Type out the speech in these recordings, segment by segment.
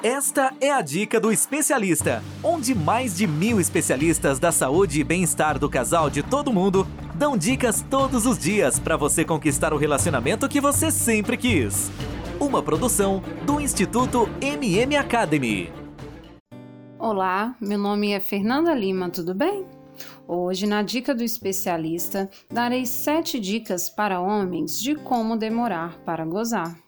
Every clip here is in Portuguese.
Esta é a dica do especialista, onde mais de mil especialistas da saúde e bem-estar do casal de todo mundo dão dicas todos os dias para você conquistar o relacionamento que você sempre quis. Uma produção do Instituto MM Academy. Olá, meu nome é Fernanda Lima, tudo bem? Hoje, na dica do especialista, darei sete dicas para homens de como demorar para gozar.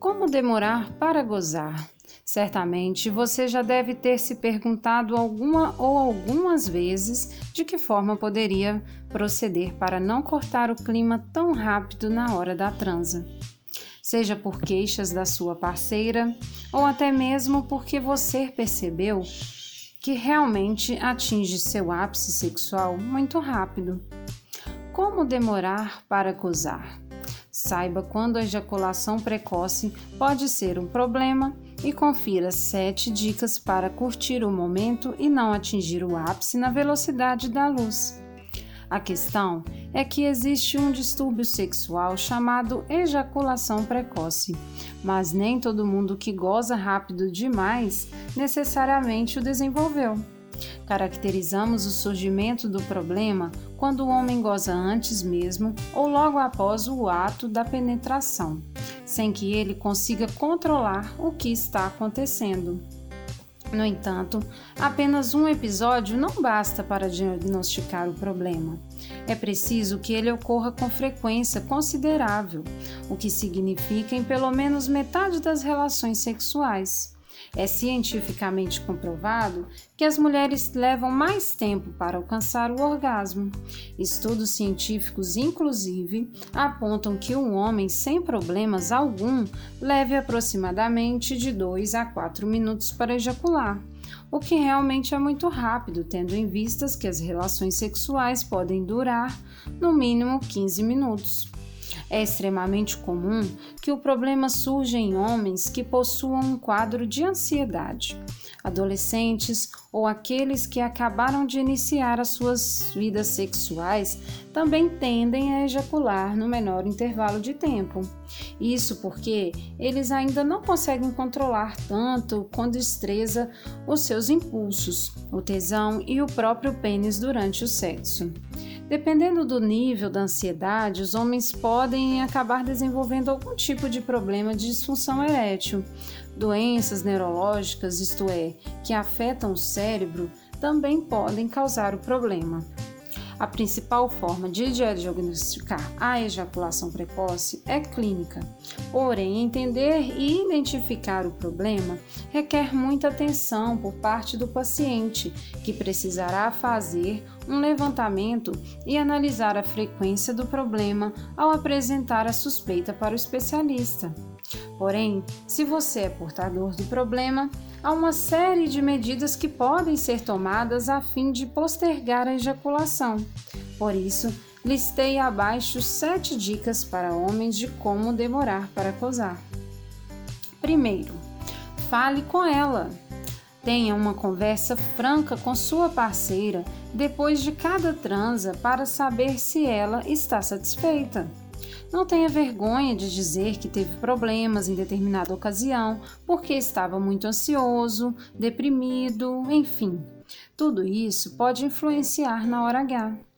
Como demorar para gozar? Certamente você já deve ter se perguntado alguma ou algumas vezes de que forma poderia proceder para não cortar o clima tão rápido na hora da transa. Seja por queixas da sua parceira ou até mesmo porque você percebeu que realmente atinge seu ápice sexual muito rápido. Como demorar para gozar? Saiba quando a ejaculação precoce pode ser um problema e confira 7 dicas para curtir o momento e não atingir o ápice na velocidade da luz. A questão é que existe um distúrbio sexual chamado ejaculação precoce, mas nem todo mundo que goza rápido demais necessariamente o desenvolveu. Caracterizamos o surgimento do problema quando o homem goza antes mesmo ou logo após o ato da penetração, sem que ele consiga controlar o que está acontecendo. No entanto, apenas um episódio não basta para diagnosticar o problema. É preciso que ele ocorra com frequência considerável, o que significa em pelo menos metade das relações sexuais. É cientificamente comprovado que as mulheres levam mais tempo para alcançar o orgasmo. Estudos científicos, inclusive, apontam que um homem sem problemas algum leve aproximadamente de 2 a 4 minutos para ejacular o que realmente é muito rápido, tendo em vistas que as relações sexuais podem durar no mínimo 15 minutos. É extremamente comum que o problema surja em homens que possuam um quadro de ansiedade, adolescentes ou aqueles que acabaram de iniciar as suas vidas sexuais também tendem a ejacular no menor intervalo de tempo. Isso porque eles ainda não conseguem controlar tanto com destreza os seus impulsos, o tesão e o próprio pênis durante o sexo. Dependendo do nível da ansiedade, os homens podem acabar desenvolvendo algum tipo de problema de disfunção erétil. Doenças neurológicas, isto é, que afetam o cérebro, também podem causar o problema. A principal forma de diagnosticar a ejaculação precoce é clínica. Porém, entender e identificar o problema requer muita atenção por parte do paciente, que precisará fazer um levantamento e analisar a frequência do problema ao apresentar a suspeita para o especialista. Porém, se você é portador do problema, há uma série de medidas que podem ser tomadas a fim de postergar a ejaculação. Por isso, listei abaixo sete dicas para homens de como demorar para gozar. Primeiro, fale com ela. Tenha uma conversa franca com sua parceira depois de cada transa para saber se ela está satisfeita. Não tenha vergonha de dizer que teve problemas em determinada ocasião porque estava muito ansioso, deprimido, enfim. Tudo isso pode influenciar na hora H.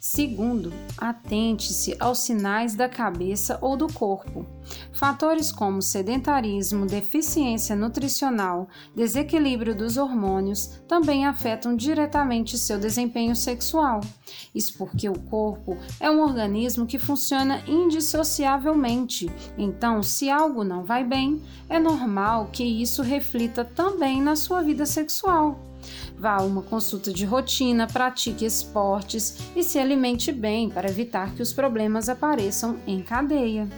Segundo, atente-se aos sinais da cabeça ou do corpo. Fatores como sedentarismo, deficiência nutricional, desequilíbrio dos hormônios também afetam diretamente seu desempenho sexual. Isso porque o corpo é um organismo que funciona indissociavelmente. Então, se algo não vai bem, é normal que isso reflita também na sua vida sexual. Vá a uma consulta de rotina, pratique esportes e se alimente bem para evitar que os problemas apareçam em cadeia.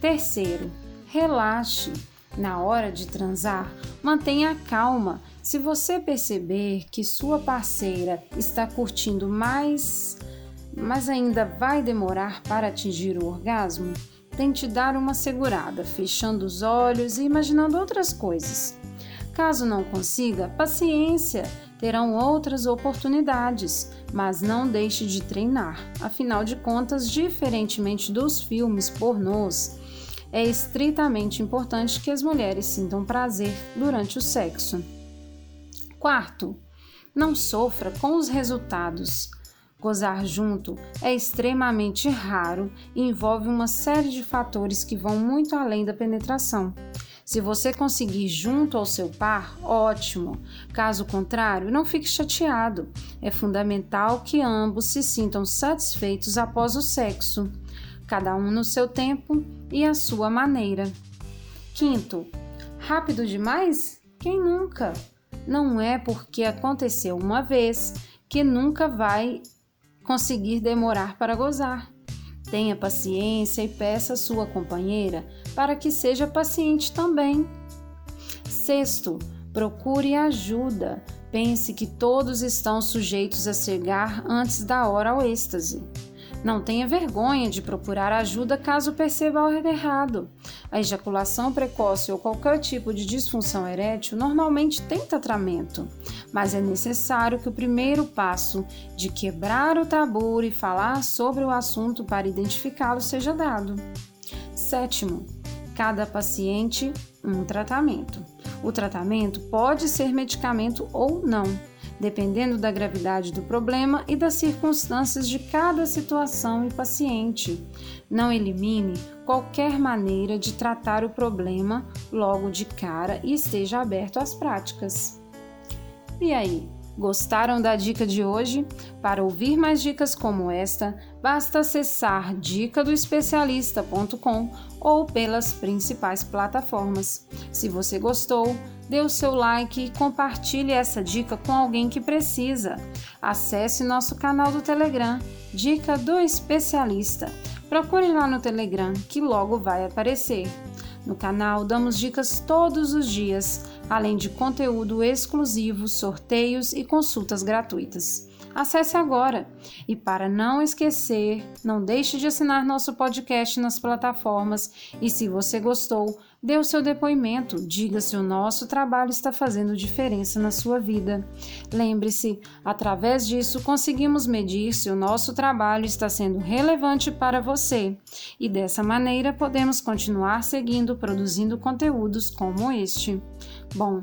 Terceiro, relaxe. Na hora de transar, mantenha calma. Se você perceber que sua parceira está curtindo mais, mas ainda vai demorar para atingir o orgasmo, tente dar uma segurada, fechando os olhos e imaginando outras coisas. Caso não consiga, paciência, terão outras oportunidades, mas não deixe de treinar. Afinal de contas, diferentemente dos filmes pornôs, é estritamente importante que as mulheres sintam prazer durante o sexo. Quarto, não sofra com os resultados. Gozar junto é extremamente raro e envolve uma série de fatores que vão muito além da penetração. Se você conseguir junto ao seu par, ótimo. Caso contrário, não fique chateado. É fundamental que ambos se sintam satisfeitos após o sexo, cada um no seu tempo e à sua maneira. Quinto, rápido demais? Quem nunca? Não é porque aconteceu uma vez que nunca vai conseguir demorar para gozar. Tenha paciência e peça à sua companheira para que seja paciente também. Sexto, procure ajuda. Pense que todos estão sujeitos a cegar antes da hora ao êxtase. Não tenha vergonha de procurar ajuda caso perceba algo errado. A ejaculação precoce ou qualquer tipo de disfunção erétil normalmente tem tratamento, mas é necessário que o primeiro passo de quebrar o tabu e falar sobre o assunto para identificá-lo seja dado. Sétimo, cada paciente um tratamento. O tratamento pode ser medicamento ou não, dependendo da gravidade do problema e das circunstâncias de cada situação e paciente. Não elimine qualquer maneira de tratar o problema logo de cara e esteja aberto às práticas. E aí, Gostaram da dica de hoje? Para ouvir mais dicas como esta, basta acessar dicadoespecialista.com ou pelas principais plataformas. Se você gostou, dê o seu like e compartilhe essa dica com alguém que precisa. Acesse nosso canal do Telegram, Dica do Especialista. Procure lá no Telegram que logo vai aparecer. No canal damos dicas todos os dias, além de conteúdo exclusivo, sorteios e consultas gratuitas. Acesse agora! E para não esquecer, não deixe de assinar nosso podcast nas plataformas e se você gostou, dê o seu depoimento, diga se o nosso trabalho está fazendo diferença na sua vida. Lembre-se, através disso conseguimos medir se o nosso trabalho está sendo relevante para você e dessa maneira podemos continuar seguindo produzindo conteúdos como este. Bom,